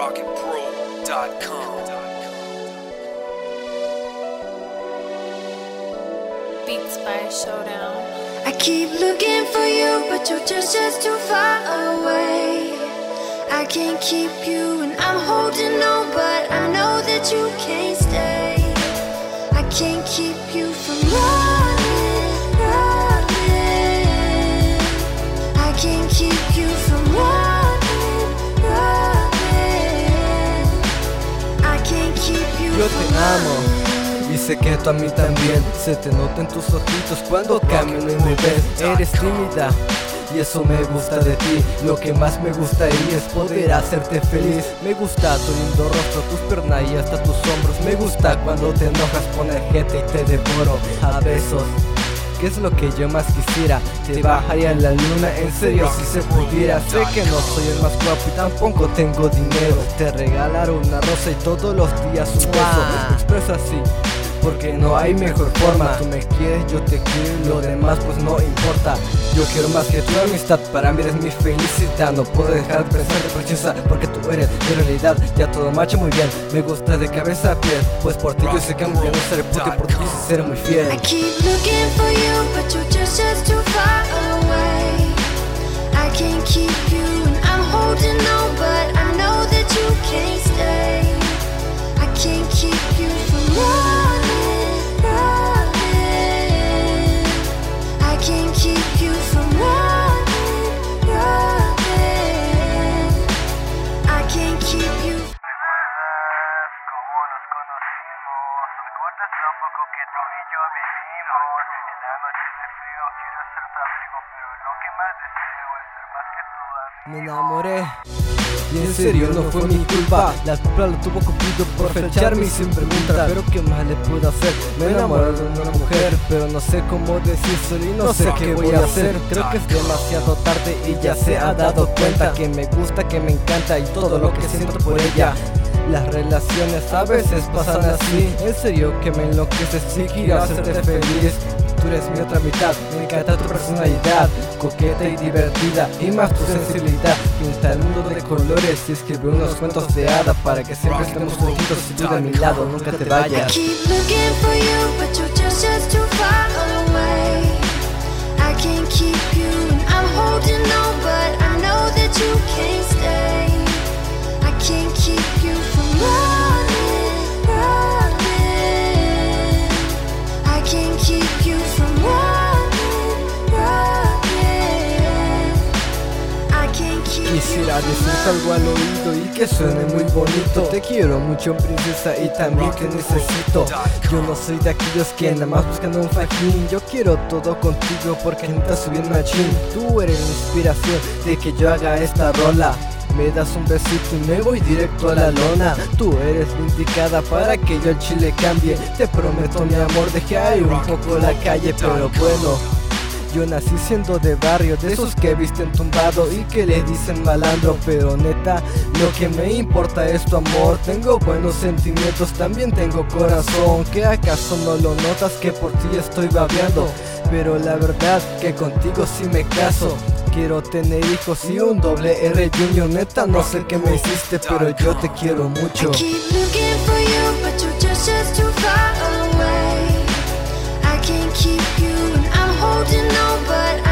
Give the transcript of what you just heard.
rocketpro.com. Beats by Showdown. I keep looking for you, but you're just, just too far away. I can't keep you, and I'm holding on, but I know that you can't stay. I can't keep you from running, Yo te amo. Y sé que tú a mí también. Se te nota en tus ojitos cuando camino y me ves. Eres tímida y eso me gusta de ti. Lo que más me gusta ahí es poder hacerte feliz. Me gusta tu lindo rostro, tus piernas y hasta tus hombros. Me gusta cuando te enojas, pones gente y te devoro. A besos ¿Qué es lo que yo más quisiera? Te bajaría la luna, en serio si se pudiera. Sé que no soy el más guapo y tampoco tengo dinero. Te regalar una rosa y todos los días un beso. Me expreso así porque no hay mejor forma. Tú me quieres, yo te quiero lo demás pues no importa. Yo quiero más que tu amistad, para mí eres mi felicidad. No puedo dejar de pensarte preciosa porque tú eres mi realidad. Ya todo marcha muy bien, me gusta de cabeza a pies. Pues por ti yo sé que aunque no seré porque por ti seré muy fiel. I keep looking for you, but you're just too far away. I can't keep En la noche de frío quiero ser tu abrigo, pero lo que más deseo es ser más que tu amigo. Me enamoré. Y en serio no fue mi culpa. La culpa lo tuvo Cupido por flecharme y sin preguntar. Pero qué más le puedo hacer. Me enamoré de una mujer. Pero no sé cómo decírselo y no sé qué voy a hacer. Creo que es demasiado tarde y ya se ha dado cuenta Que me gusta, que me encanta y todo lo que siento por ella las relaciones a veces pasan así. En serio que me enloqueces si quiero hacerte feliz. Tú eres mi otra mitad, me encanta tu personalidad Coqueta y divertida y más tu sensibilidad. Pinta el mundo de colores y escribe unos cuentos de hada Para que siempre estemos juntitos y tú de mi lado nunca te vayas Quisiera decirte algo al oído y que suene muy bonito. Te quiero mucho princesa y también te necesito. Yo no soy de aquellos que nada más buscan un fajín. Yo quiero todo contigo porque neta soy bien machín. Tú eres la inspiración de que yo haga esta rola. Me das un besito y me voy directo a la lona. Tú eres la indicada para que yo el chile cambie. Te prometo mi amor, dejé ahí un poco la calle Pero bueno, yo nací siendo de barrio, de esos que visten tumbado y que le dicen malandro Pero neta, lo que me importa es tu amor. Tengo buenos sentimientos, también tengo corazón. ¿Que acaso no lo notas que por ti estoy babeando? Pero la verdad que contigo sí me caso. Quiero tener hijos y un doble R Junior Neta no sé qué me hiciste pero yo te quiero mucho but you're just, just too